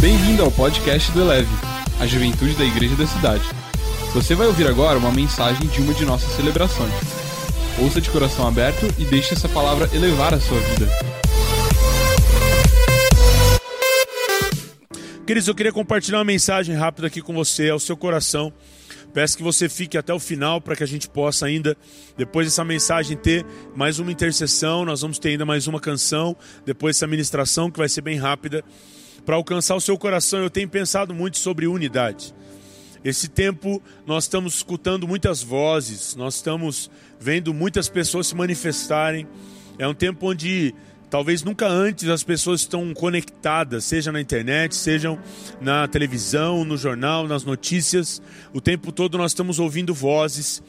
Bem-vindo ao podcast do Eleve, a juventude da igreja da cidade. Você vai ouvir agora uma mensagem de uma de nossas celebrações. Ouça de coração aberto e deixe essa palavra elevar a sua vida. Queridos, eu queria compartilhar uma mensagem rápida aqui com você, ao seu coração. Peço que você fique até o final para que a gente possa ainda, depois dessa mensagem, ter mais uma intercessão. Nós vamos ter ainda mais uma canção, depois dessa ministração que vai ser bem rápida. Para alcançar o seu coração, eu tenho pensado muito sobre unidade. Esse tempo nós estamos escutando muitas vozes, nós estamos vendo muitas pessoas se manifestarem. É um tempo onde talvez nunca antes as pessoas estão conectadas, seja na internet, sejam na televisão, no jornal, nas notícias. O tempo todo nós estamos ouvindo vozes,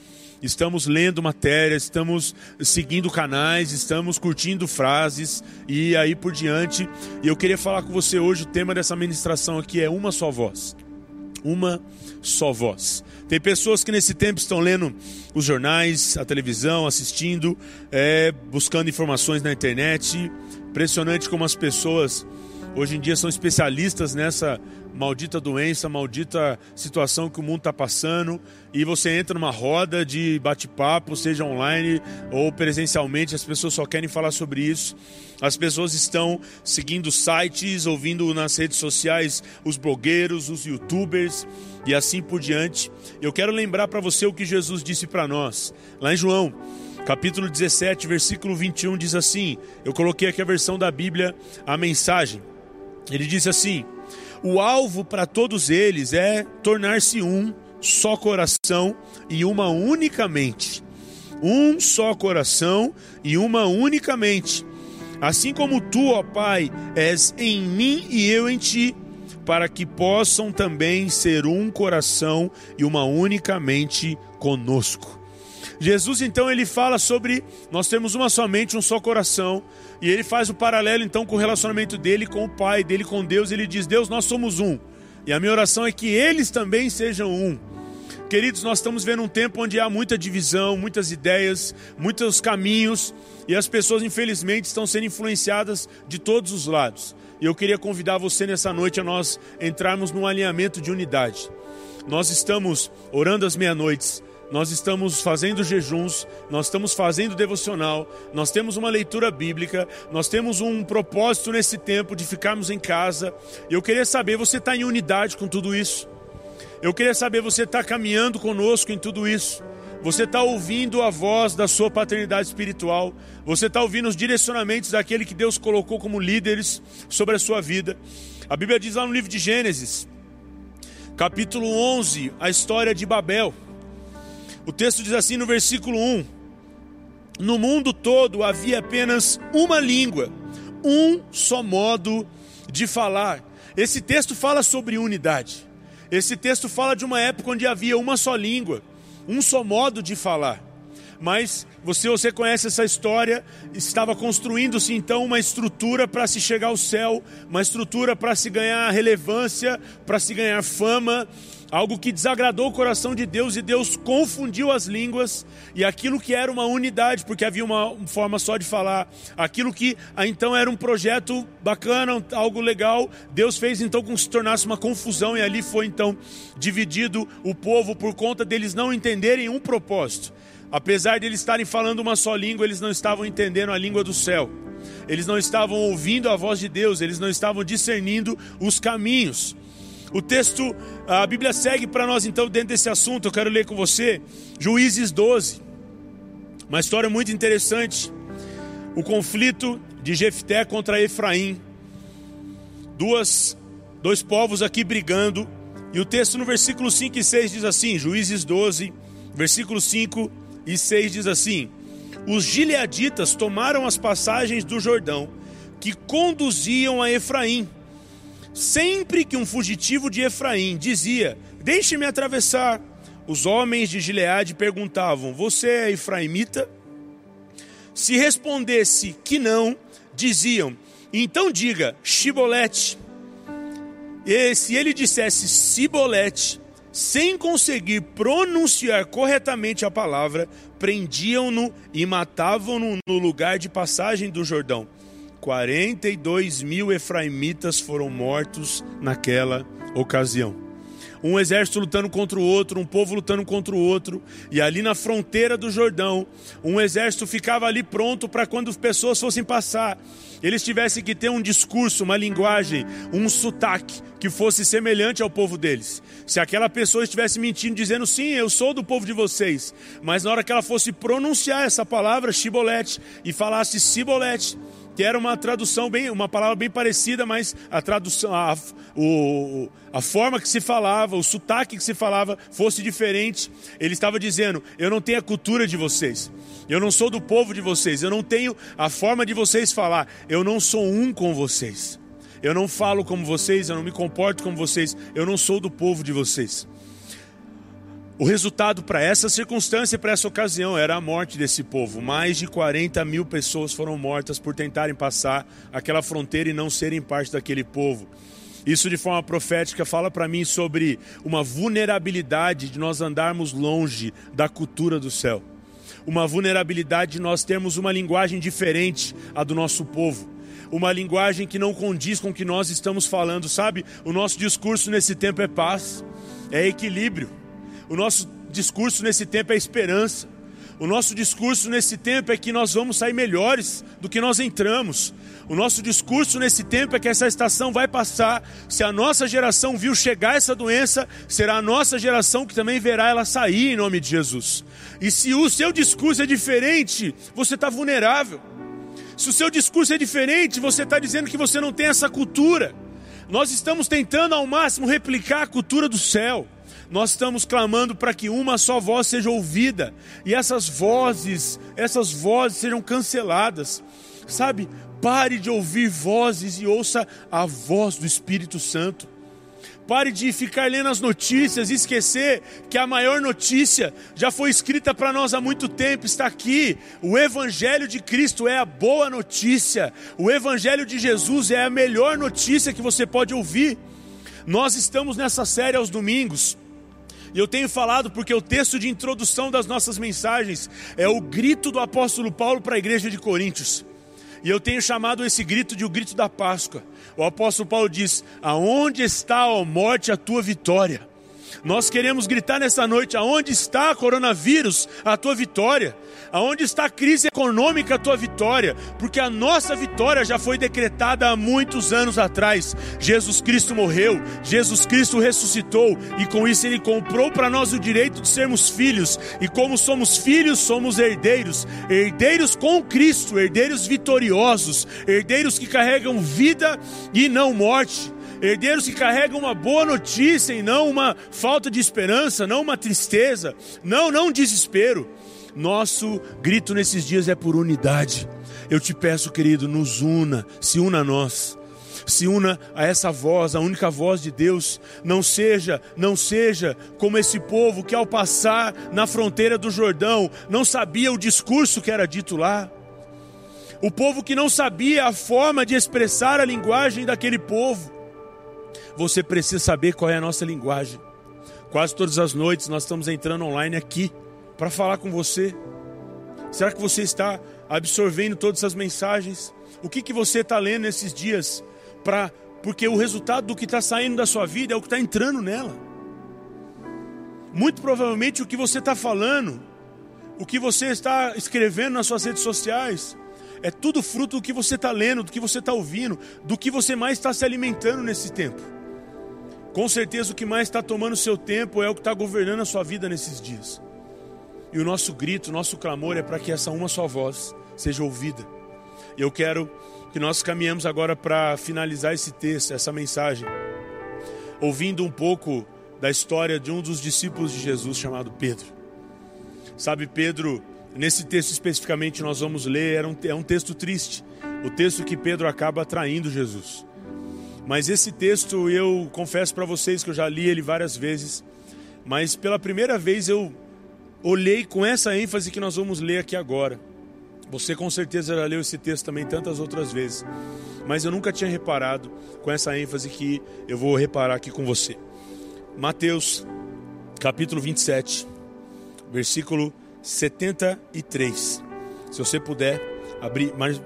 estamos lendo matérias, estamos seguindo canais, estamos curtindo frases e aí por diante. E eu queria falar com você hoje, o tema dessa ministração aqui é uma só voz uma só voz. Tem pessoas que nesse tempo estão lendo os jornais, a televisão, assistindo, é, buscando informações na internet. Impressionante como as pessoas hoje em dia são especialistas nessa maldita doença, maldita situação que o mundo está passando, e você entra numa roda de bate-papo, seja online ou presencialmente, as pessoas só querem falar sobre isso. As pessoas estão seguindo sites, ouvindo nas redes sociais os blogueiros, os youtubers e assim por diante. Eu quero lembrar para você o que Jesus disse para nós, lá em João capítulo 17, versículo 21 diz assim: Eu coloquei aqui a versão da Bíblia, a mensagem. Ele diz assim: o alvo para todos eles é tornar-se um só coração e uma única mente. Um só coração e uma única mente. Assim como tu, ó Pai, és em mim e eu em ti, para que possam também ser um coração e uma única mente conosco. Jesus então ele fala sobre nós temos uma somente, um só coração, e ele faz o paralelo então com o relacionamento dele com o Pai, dele com Deus. Ele diz: Deus, nós somos um. E a minha oração é que eles também sejam um. Queridos, nós estamos vendo um tempo onde há muita divisão, muitas ideias, muitos caminhos, e as pessoas, infelizmente, estão sendo influenciadas de todos os lados. E eu queria convidar você nessa noite a nós entrarmos num alinhamento de unidade. Nós estamos orando às meia-noites, nós estamos fazendo jejuns, nós estamos fazendo devocional, nós temos uma leitura bíblica, nós temos um propósito nesse tempo de ficarmos em casa. Eu queria saber, você está em unidade com tudo isso? Eu queria saber, você está caminhando conosco em tudo isso? Você está ouvindo a voz da sua paternidade espiritual? Você está ouvindo os direcionamentos daquele que Deus colocou como líderes sobre a sua vida? A Bíblia diz lá no livro de Gênesis, capítulo 11, a história de Babel. O texto diz assim no versículo 1: No mundo todo havia apenas uma língua, um só modo de falar. Esse texto fala sobre unidade. Esse texto fala de uma época onde havia uma só língua, um só modo de falar. Mas você, você conhece essa história, estava construindo-se então uma estrutura para se chegar ao céu, uma estrutura para se ganhar relevância, para se ganhar fama, algo que desagradou o coração de Deus e Deus confundiu as línguas e aquilo que era uma unidade, porque havia uma forma só de falar, aquilo que ah, então era um projeto bacana, algo legal, Deus fez então com que se tornasse uma confusão e ali foi então dividido o povo por conta deles não entenderem um propósito. Apesar de eles estarem falando uma só língua, eles não estavam entendendo a língua do céu. Eles não estavam ouvindo a voz de Deus, eles não estavam discernindo os caminhos. O texto, a Bíblia segue para nós então dentro desse assunto. Eu quero ler com você Juízes 12. Uma história muito interessante. O conflito de Jefté contra Efraim. Duas, dois povos aqui brigando. E o texto no versículo 5 e 6 diz assim: Juízes 12, versículo 5 e 6 diz assim: Os gileaditas tomaram as passagens do Jordão que conduziam a Efraim Sempre que um fugitivo de Efraim dizia: Deixe-me atravessar, os homens de Gileade perguntavam: Você é efraimita? Se respondesse que não, diziam: Então diga, Shibolete. E se ele dissesse Sibolete, sem conseguir pronunciar corretamente a palavra, prendiam-no e matavam-no no lugar de passagem do Jordão. 42 mil efraimitas foram mortos naquela ocasião. Um exército lutando contra o outro, um povo lutando contra o outro, e ali na fronteira do Jordão, um exército ficava ali pronto para quando as pessoas fossem passar, eles tivessem que ter um discurso, uma linguagem, um sotaque que fosse semelhante ao povo deles. Se aquela pessoa estivesse mentindo, dizendo sim, eu sou do povo de vocês, mas na hora que ela fosse pronunciar essa palavra, shibolete, e falasse cibolete, que era uma tradução bem, uma palavra bem parecida, mas a tradução, a, o, a forma que se falava, o sotaque que se falava fosse diferente. Ele estava dizendo: Eu não tenho a cultura de vocês, eu não sou do povo de vocês, eu não tenho a forma de vocês falar, eu não sou um com vocês. Eu não falo como vocês, eu não me comporto como vocês, eu não sou do povo de vocês. O resultado para essa circunstância e para essa ocasião era a morte desse povo. Mais de 40 mil pessoas foram mortas por tentarem passar aquela fronteira e não serem parte daquele povo. Isso de forma profética fala para mim sobre uma vulnerabilidade de nós andarmos longe da cultura do céu. Uma vulnerabilidade de nós termos uma linguagem diferente a do nosso povo. Uma linguagem que não condiz com o que nós estamos falando, sabe? O nosso discurso nesse tempo é paz, é equilíbrio o nosso discurso nesse tempo é esperança. O nosso discurso nesse tempo é que nós vamos sair melhores do que nós entramos. O nosso discurso nesse tempo é que essa estação vai passar. Se a nossa geração viu chegar essa doença, será a nossa geração que também verá ela sair em nome de Jesus. E se o seu discurso é diferente, você está vulnerável. Se o seu discurso é diferente, você está dizendo que você não tem essa cultura. Nós estamos tentando ao máximo replicar a cultura do céu nós estamos clamando para que uma só voz seja ouvida e essas vozes, essas vozes sejam canceladas. Sabe? Pare de ouvir vozes e ouça a voz do Espírito Santo. Pare de ficar lendo as notícias e esquecer que a maior notícia já foi escrita para nós há muito tempo, está aqui. O Evangelho de Cristo é a boa notícia. O Evangelho de Jesus é a melhor notícia que você pode ouvir. Nós estamos nessa série aos domingos e eu tenho falado porque o texto de introdução das nossas mensagens é o grito do apóstolo Paulo para a igreja de Coríntios. E eu tenho chamado esse grito de o grito da Páscoa. O apóstolo Paulo diz: Aonde está, ó morte, a tua vitória? Nós queremos gritar nessa noite: aonde está, coronavírus, a tua vitória? Aonde está a crise econômica, a tua vitória? Porque a nossa vitória já foi decretada há muitos anos atrás. Jesus Cristo morreu, Jesus Cristo ressuscitou e com isso ele comprou para nós o direito de sermos filhos. E como somos filhos, somos herdeiros, herdeiros com Cristo, herdeiros vitoriosos, herdeiros que carregam vida e não morte herdeiros que carregam uma boa notícia e não uma falta de esperança, não uma tristeza, não, não um desespero. Nosso grito nesses dias é por unidade. Eu te peço, querido, nos una, se una a nós. Se una a essa voz, a única voz de Deus. Não seja, não seja como esse povo que ao passar na fronteira do Jordão não sabia o discurso que era dito lá. O povo que não sabia a forma de expressar a linguagem daquele povo. Você precisa saber qual é a nossa linguagem. Quase todas as noites nós estamos entrando online aqui para falar com você? Será que você está absorvendo todas essas mensagens? O que, que você está lendo nesses dias? Pra, porque o resultado do que está saindo da sua vida é o que está entrando nela. Muito provavelmente o que você está falando, o que você está escrevendo nas suas redes sociais, é tudo fruto do que você está lendo, do que você está ouvindo, do que você mais está se alimentando nesse tempo. Com certeza o que mais está tomando seu tempo é o que está governando a sua vida nesses dias. E o nosso grito, o nosso clamor é para que essa uma só voz seja ouvida. Eu quero que nós caminhemos agora para finalizar esse texto, essa mensagem, ouvindo um pouco da história de um dos discípulos de Jesus chamado Pedro. Sabe, Pedro, nesse texto especificamente nós vamos ler, é um texto triste, o texto que Pedro acaba traindo Jesus. Mas esse texto eu confesso para vocês que eu já li ele várias vezes, mas pela primeira vez eu olhei com essa ênfase que nós vamos ler aqui agora. Você com certeza já leu esse texto também tantas outras vezes, mas eu nunca tinha reparado com essa ênfase que eu vou reparar aqui com você. Mateus, capítulo 27, versículo 73. Se você puder, abrir, mas,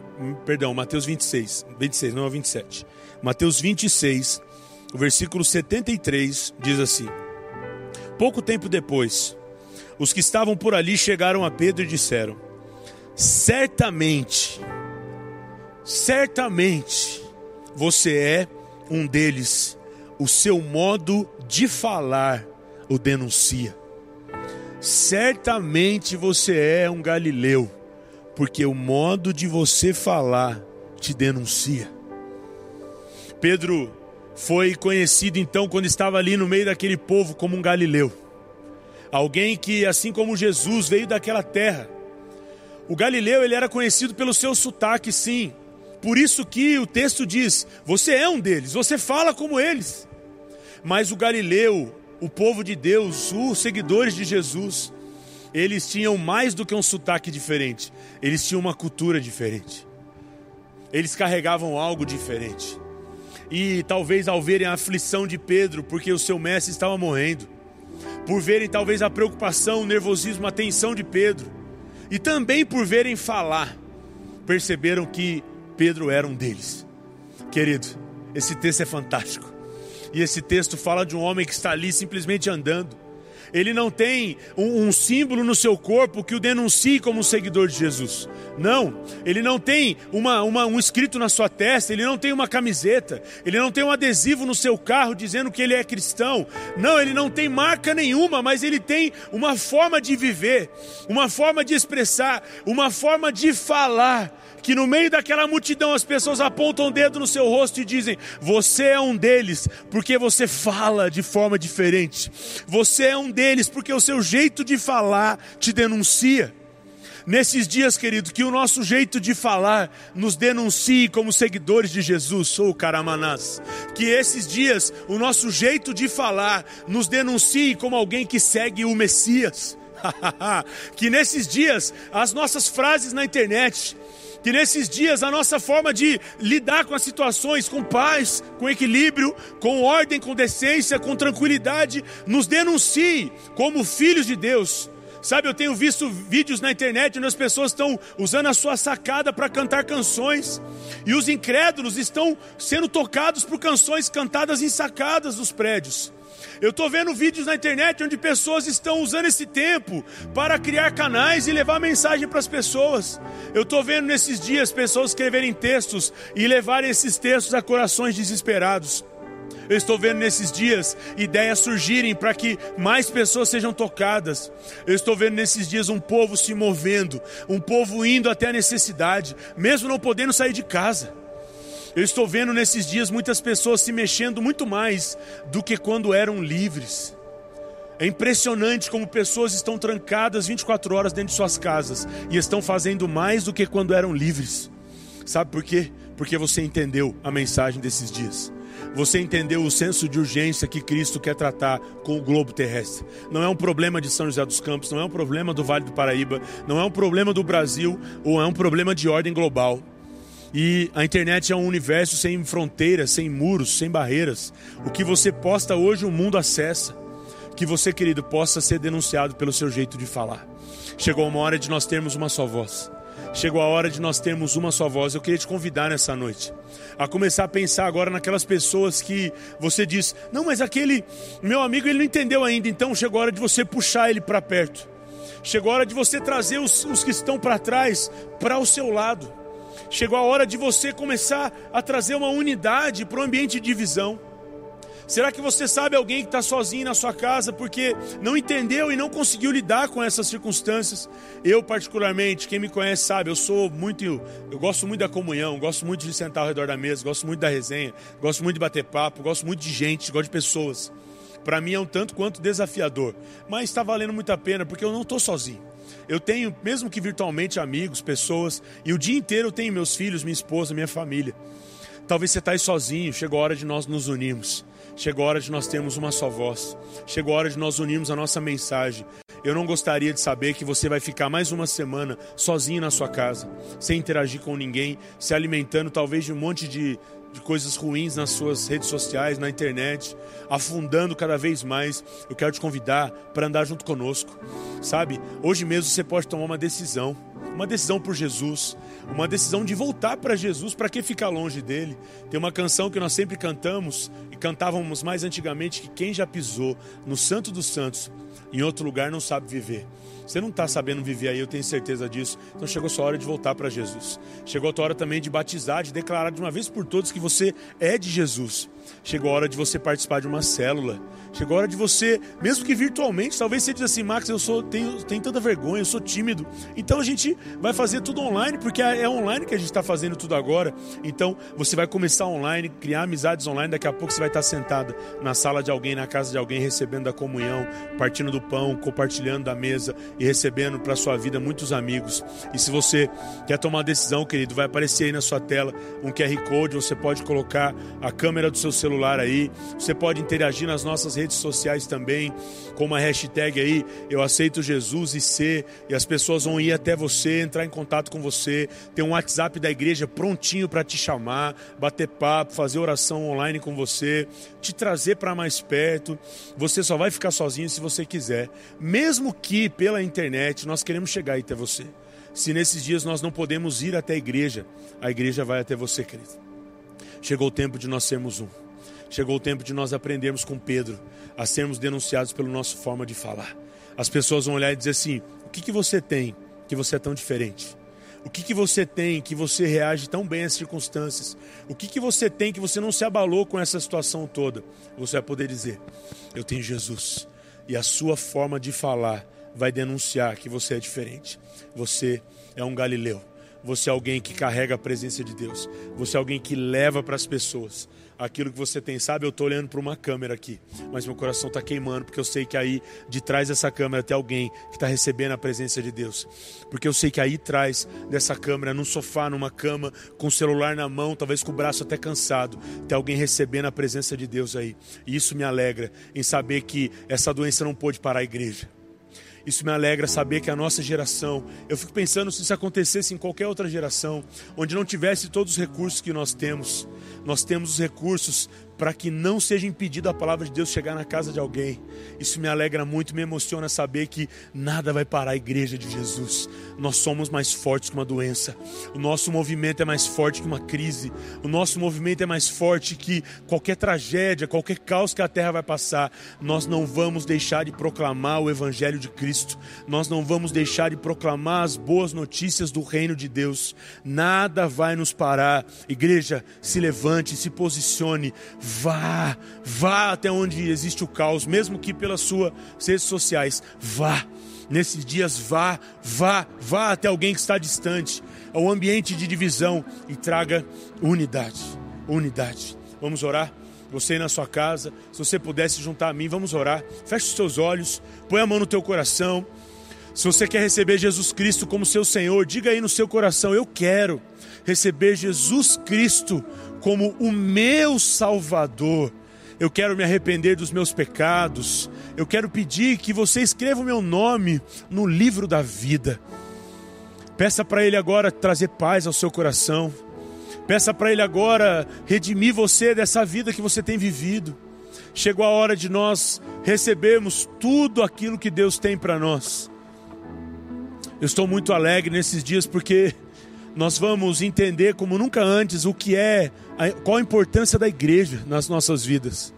perdão, Mateus 26, 26, não é 27. Mateus 26, o versículo 73 diz assim: Pouco tempo depois, os que estavam por ali chegaram a Pedro e disseram: Certamente, certamente você é um deles, o seu modo de falar o denuncia. Certamente você é um galileu, porque o modo de você falar te denuncia. Pedro foi conhecido então quando estava ali no meio daquele povo como um galileu. Alguém que assim como Jesus veio daquela terra. O galileu ele era conhecido pelo seu sotaque, sim. Por isso que o texto diz: você é um deles, você fala como eles. Mas o galileu, o povo de Deus, os seguidores de Jesus, eles tinham mais do que um sotaque diferente, eles tinham uma cultura diferente. Eles carregavam algo diferente. E talvez ao verem a aflição de Pedro, porque o seu mestre estava morrendo, por verem talvez a preocupação, o nervosismo, a tensão de Pedro, e também por verem falar, perceberam que Pedro era um deles. Querido, esse texto é fantástico. E esse texto fala de um homem que está ali simplesmente andando ele não tem um, um, símbolo no seu corpo que o denuncie como um seguidor de Jesus. Não, ele não tem uma, uma, um escrito na sua testa, ele não tem uma camiseta, ele não tem um adesivo no seu carro dizendo que ele é cristão. Não, ele não tem marca nenhuma, mas ele tem uma forma de viver, uma forma de expressar, uma forma de falar que no meio daquela multidão as pessoas apontam o dedo no seu rosto e dizem: Você é um deles, porque você fala de forma diferente. Você é um deles, porque o seu jeito de falar te denuncia. Nesses dias, querido, que o nosso jeito de falar nos denuncie como seguidores de Jesus, sou o Caramanás. Que esses dias o nosso jeito de falar nos denuncie como alguém que segue o Messias. que nesses dias as nossas frases na internet que nesses dias a nossa forma de lidar com as situações com paz, com equilíbrio, com ordem, com decência, com tranquilidade, nos denuncie como filhos de Deus. Sabe, eu tenho visto vídeos na internet onde as pessoas estão usando a sua sacada para cantar canções, e os incrédulos estão sendo tocados por canções cantadas em sacadas dos prédios. Eu estou vendo vídeos na internet onde pessoas estão usando esse tempo para criar canais e levar mensagem para as pessoas. Eu estou vendo nesses dias pessoas escreverem textos e levarem esses textos a corações desesperados. Eu estou vendo nesses dias ideias surgirem para que mais pessoas sejam tocadas. Eu estou vendo nesses dias um povo se movendo, um povo indo até a necessidade, mesmo não podendo sair de casa. Eu estou vendo nesses dias muitas pessoas se mexendo muito mais do que quando eram livres. É impressionante como pessoas estão trancadas 24 horas dentro de suas casas e estão fazendo mais do que quando eram livres. Sabe por quê? Porque você entendeu a mensagem desses dias. Você entendeu o senso de urgência que Cristo quer tratar com o globo terrestre. Não é um problema de São José dos Campos, não é um problema do Vale do Paraíba, não é um problema do Brasil ou é um problema de ordem global. E a internet é um universo sem fronteiras, sem muros, sem barreiras. O que você posta hoje, o mundo acessa. Que você, querido, possa ser denunciado pelo seu jeito de falar. Chegou uma hora de nós termos uma só voz. Chegou a hora de nós termos uma só voz. Eu queria te convidar nessa noite a começar a pensar agora naquelas pessoas que você diz: "Não, mas aquele meu amigo ele não entendeu ainda". Então chegou a hora de você puxar ele para perto. Chegou a hora de você trazer os, os que estão para trás para o seu lado. Chegou a hora de você começar a trazer uma unidade para o ambiente de divisão. Será que você sabe alguém que está sozinho na sua casa porque não entendeu e não conseguiu lidar com essas circunstâncias? Eu, particularmente, quem me conhece sabe, eu sou muito. Eu gosto muito da comunhão, gosto muito de sentar ao redor da mesa, gosto muito da resenha, gosto muito de bater papo, gosto muito de gente, gosto de pessoas. Para mim é um tanto quanto desafiador, mas está valendo muito a pena porque eu não estou sozinho. Eu tenho, mesmo que virtualmente, amigos, pessoas, e o dia inteiro eu tenho meus filhos, minha esposa, minha família. Talvez você está aí sozinho, chegou a hora de nós nos unirmos. Chegou a hora de nós termos uma só voz. Chegou a hora de nós unirmos a nossa mensagem. Eu não gostaria de saber que você vai ficar mais uma semana sozinho na sua casa, sem interagir com ninguém, se alimentando talvez de um monte de, de coisas ruins nas suas redes sociais, na internet, afundando cada vez mais. Eu quero te convidar para andar junto conosco, sabe? Hoje mesmo você pode tomar uma decisão. uma decisão por Jesus, uma decisão de voltar para Jesus, para que ficar longe dele? Tem uma canção que nós sempre cantamos e cantávamos mais antigamente que quem já pisou no Santo dos Santos em outro lugar não sabe viver. Você não está sabendo viver aí, eu tenho certeza disso. Então chegou a sua hora de voltar para Jesus. Chegou a tua hora também de batizar, de declarar de uma vez por todas que você é de Jesus. Chegou a hora de você participar de uma célula. Chegou a hora de você, mesmo que virtualmente, talvez você diz assim, Max, eu sou tenho, tenho tanta vergonha, eu sou tímido. Então a gente vai fazer tudo online, porque é, é online que a gente está fazendo tudo agora. Então você vai começar online, criar amizades online. Daqui a pouco você vai estar sentado na sala de alguém, na casa de alguém, recebendo da comunhão, partindo do pão, compartilhando da mesa e recebendo para sua vida muitos amigos. E se você quer tomar uma decisão, querido, vai aparecer aí na sua tela um QR Code, você pode colocar a câmera do seu celular aí, você pode interagir nas nossas redes sociais também, com uma hashtag aí, eu aceito Jesus e ser, e as pessoas vão ir até você, entrar em contato com você, tem um WhatsApp da igreja prontinho para te chamar, bater papo, fazer oração online com você, te trazer para mais perto. Você só vai ficar sozinho se você quiser, mesmo que pela internet nós queremos chegar até você. Se nesses dias nós não podemos ir até a igreja, a igreja vai até você, querido. Chegou o tempo de nós sermos um. Chegou o tempo de nós aprendermos com Pedro a sermos denunciados pela nossa forma de falar. As pessoas vão olhar e dizer assim: o que, que você tem que você é tão diferente? O que, que você tem que você reage tão bem às circunstâncias? O que, que você tem que você não se abalou com essa situação toda? Você vai poder dizer: Eu tenho Jesus. E a sua forma de falar vai denunciar que você é diferente. Você é um galileu. Você é alguém que carrega a presença de Deus. Você é alguém que leva para as pessoas aquilo que você tem. Sabe, eu estou olhando para uma câmera aqui, mas meu coração está queimando, porque eu sei que aí de trás dessa câmera tem alguém que está recebendo a presença de Deus. Porque eu sei que aí atrás dessa câmera, num sofá, numa cama, com o celular na mão, talvez com o braço até cansado, tem alguém recebendo a presença de Deus aí. E isso me alegra em saber que essa doença não pôde parar a igreja. Isso me alegra saber que a nossa geração, eu fico pensando se isso acontecesse em qualquer outra geração, onde não tivesse todos os recursos que nós temos, nós temos os recursos para que não seja impedida a palavra de Deus chegar na casa de alguém. Isso me alegra muito, me emociona saber que nada vai parar a igreja de Jesus. Nós somos mais fortes que uma doença. O nosso movimento é mais forte que uma crise. O nosso movimento é mais forte que qualquer tragédia, qualquer caos que a terra vai passar. Nós não vamos deixar de proclamar o evangelho de Cristo. Nós não vamos deixar de proclamar as boas notícias do reino de Deus. Nada vai nos parar. Igreja, se levante, se posicione Vá, vá até onde existe o caos, mesmo que pelas suas redes sociais. Vá. Nesses dias, vá, vá, vá até alguém que está distante, ao ambiente de divisão e traga unidade. Unidade. Vamos orar? Você na sua casa, se você pudesse juntar a mim, vamos orar. Feche os seus olhos, põe a mão no teu coração. Se você quer receber Jesus Cristo como seu Senhor, diga aí no seu coração: Eu quero receber Jesus Cristo como o meu Salvador. Eu quero me arrepender dos meus pecados. Eu quero pedir que você escreva o meu nome no livro da vida. Peça para Ele agora trazer paz ao seu coração. Peça para Ele agora redimir você dessa vida que você tem vivido. Chegou a hora de nós recebermos tudo aquilo que Deus tem para nós. Eu estou muito alegre nesses dias porque nós vamos entender como nunca antes o que é, qual a importância da igreja nas nossas vidas.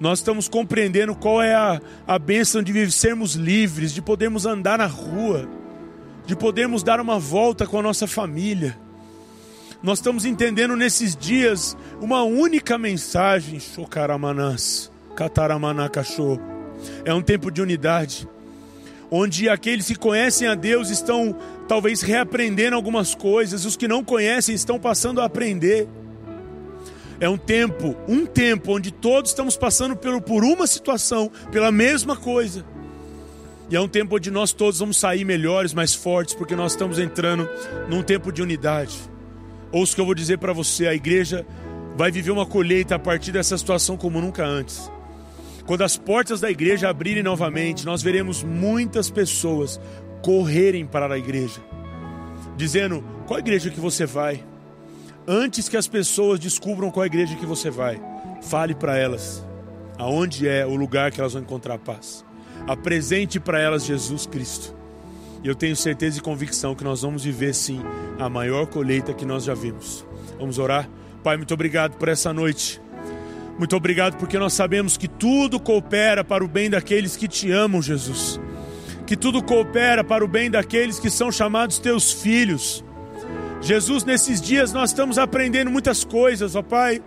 Nós estamos compreendendo qual é a, a bênção de sermos livres, de podermos andar na rua, de podermos dar uma volta com a nossa família. Nós estamos entendendo nesses dias uma única mensagem, Shokaramanás, Cataramanacachô. É um tempo de unidade, onde aqueles que conhecem a Deus estão talvez reaprendendo algumas coisas, os que não conhecem estão passando a aprender. É um tempo, um tempo onde todos estamos passando por, por uma situação, pela mesma coisa. E é um tempo onde nós todos vamos sair melhores, mais fortes, porque nós estamos entrando num tempo de unidade. Ouça o que eu vou dizer para você: a igreja vai viver uma colheita a partir dessa situação como nunca antes. Quando as portas da igreja abrirem novamente, nós veremos muitas pessoas correrem para a igreja, dizendo: qual igreja que você vai? Antes que as pessoas descubram qual igreja que você vai, fale para elas aonde é o lugar que elas vão encontrar paz. Apresente para elas Jesus Cristo. E eu tenho certeza e convicção que nós vamos viver sim a maior colheita que nós já vimos. Vamos orar? Pai, muito obrigado por essa noite. Muito obrigado porque nós sabemos que tudo coopera para o bem daqueles que te amam, Jesus. Que tudo coopera para o bem daqueles que são chamados teus filhos. Jesus, nesses dias nós estamos aprendendo muitas coisas, ó Pai,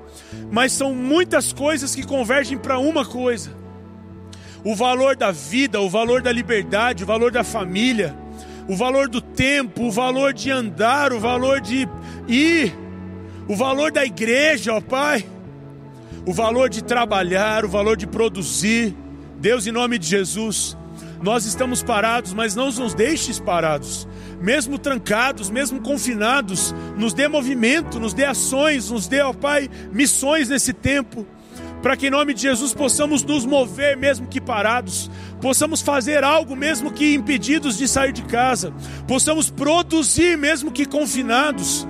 mas são muitas coisas que convergem para uma coisa: o valor da vida, o valor da liberdade, o valor da família, o valor do tempo, o valor de andar, o valor de ir, o valor da igreja, ó Pai o valor de trabalhar, o valor de produzir. Deus, em nome de Jesus, nós estamos parados, mas não nos deixes parados. Mesmo trancados, mesmo confinados, nos dê movimento, nos dê ações, nos dê, ó Pai, missões nesse tempo, para que em nome de Jesus possamos nos mover, mesmo que parados, possamos fazer algo, mesmo que impedidos de sair de casa, possamos produzir, mesmo que confinados.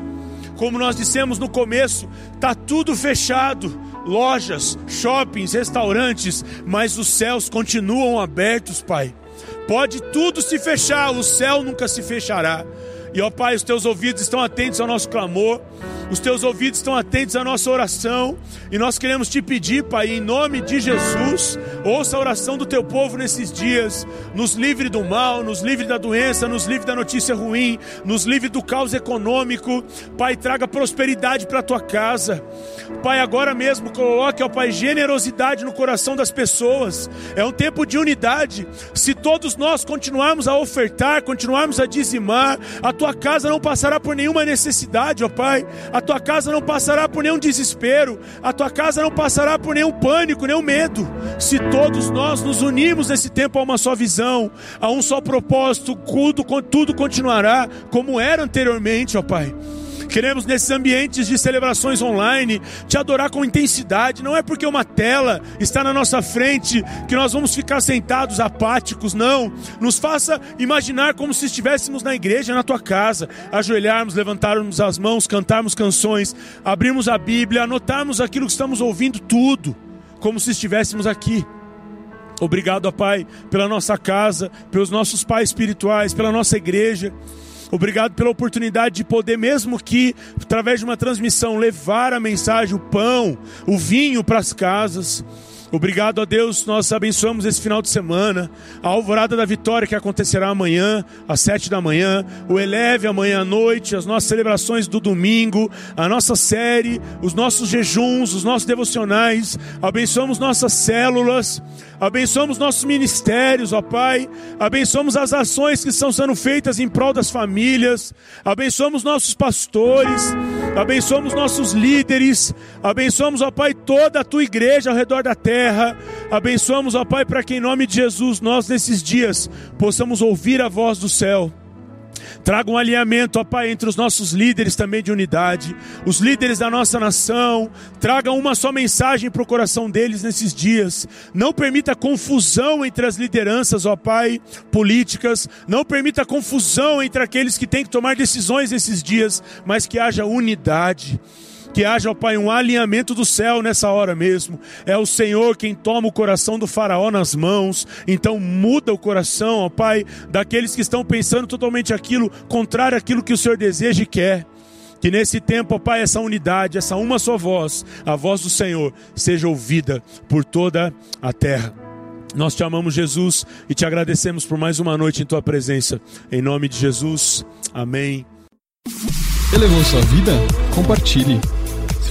Como nós dissemos no começo, está tudo fechado, lojas, shoppings, restaurantes, mas os céus continuam abertos, Pai. Pode tudo se fechar, o céu nunca se fechará. E ó Pai, os teus ouvidos estão atentos ao nosso clamor, os teus ouvidos estão atentos à nossa oração, e nós queremos te pedir, Pai, em nome de Jesus, ouça a oração do teu povo nesses dias, nos livre do mal, nos livre da doença, nos livre da notícia ruim, nos livre do caos econômico, Pai, traga prosperidade para a tua casa, Pai, agora mesmo coloque, ó Pai, generosidade no coração das pessoas, é um tempo de unidade, se todos nós continuarmos a ofertar, continuarmos a dizimar, a tua casa não passará por nenhuma necessidade, ó Pai. A tua casa não passará por nenhum desespero. A tua casa não passará por nenhum pânico, nenhum medo. Se todos nós nos unirmos nesse tempo a uma só visão, a um só propósito, tudo, tudo continuará como era anteriormente, ó Pai. Queremos nesses ambientes de celebrações online te adorar com intensidade. Não é porque uma tela está na nossa frente que nós vamos ficar sentados apáticos, não. Nos faça imaginar como se estivéssemos na igreja, na tua casa, ajoelharmos, levantarmos as mãos, cantarmos canções, abrirmos a Bíblia, anotarmos aquilo que estamos ouvindo tudo, como se estivéssemos aqui. Obrigado, Pai, pela nossa casa, pelos nossos pais espirituais, pela nossa igreja. Obrigado pela oportunidade de poder, mesmo que através de uma transmissão, levar a mensagem, o pão, o vinho para as casas. Obrigado a Deus, nós abençoamos esse final de semana, a alvorada da vitória que acontecerá amanhã, às sete da manhã, o Eleve amanhã à noite, as nossas celebrações do domingo, a nossa série, os nossos jejuns, os nossos devocionais, abençoamos nossas células, abençoamos nossos ministérios, ó Pai, abençoamos as ações que estão sendo feitas em prol das famílias, abençoamos nossos pastores, abençoamos nossos líderes, abençoamos, ó Pai, toda a tua igreja ao redor da terra, abençoamos, ó Pai, para que em nome de Jesus nós nesses dias possamos ouvir a voz do céu Traga um alinhamento, ó Pai, entre os nossos líderes também de unidade, os líderes da nossa nação. Traga uma só mensagem para o coração deles nesses dias. Não permita confusão entre as lideranças, ó Pai, políticas. Não permita confusão entre aqueles que têm que tomar decisões nesses dias, mas que haja unidade. Que haja, ó Pai, um alinhamento do céu nessa hora mesmo. É o Senhor quem toma o coração do Faraó nas mãos. Então muda o coração, ó Pai, daqueles que estão pensando totalmente aquilo, contrário àquilo que o Senhor deseja e quer. Que nesse tempo, ó Pai, essa unidade, essa uma só voz, a voz do Senhor, seja ouvida por toda a terra. Nós te amamos, Jesus, e te agradecemos por mais uma noite em tua presença. Em nome de Jesus. Amém. Elevou sua vida? Compartilhe.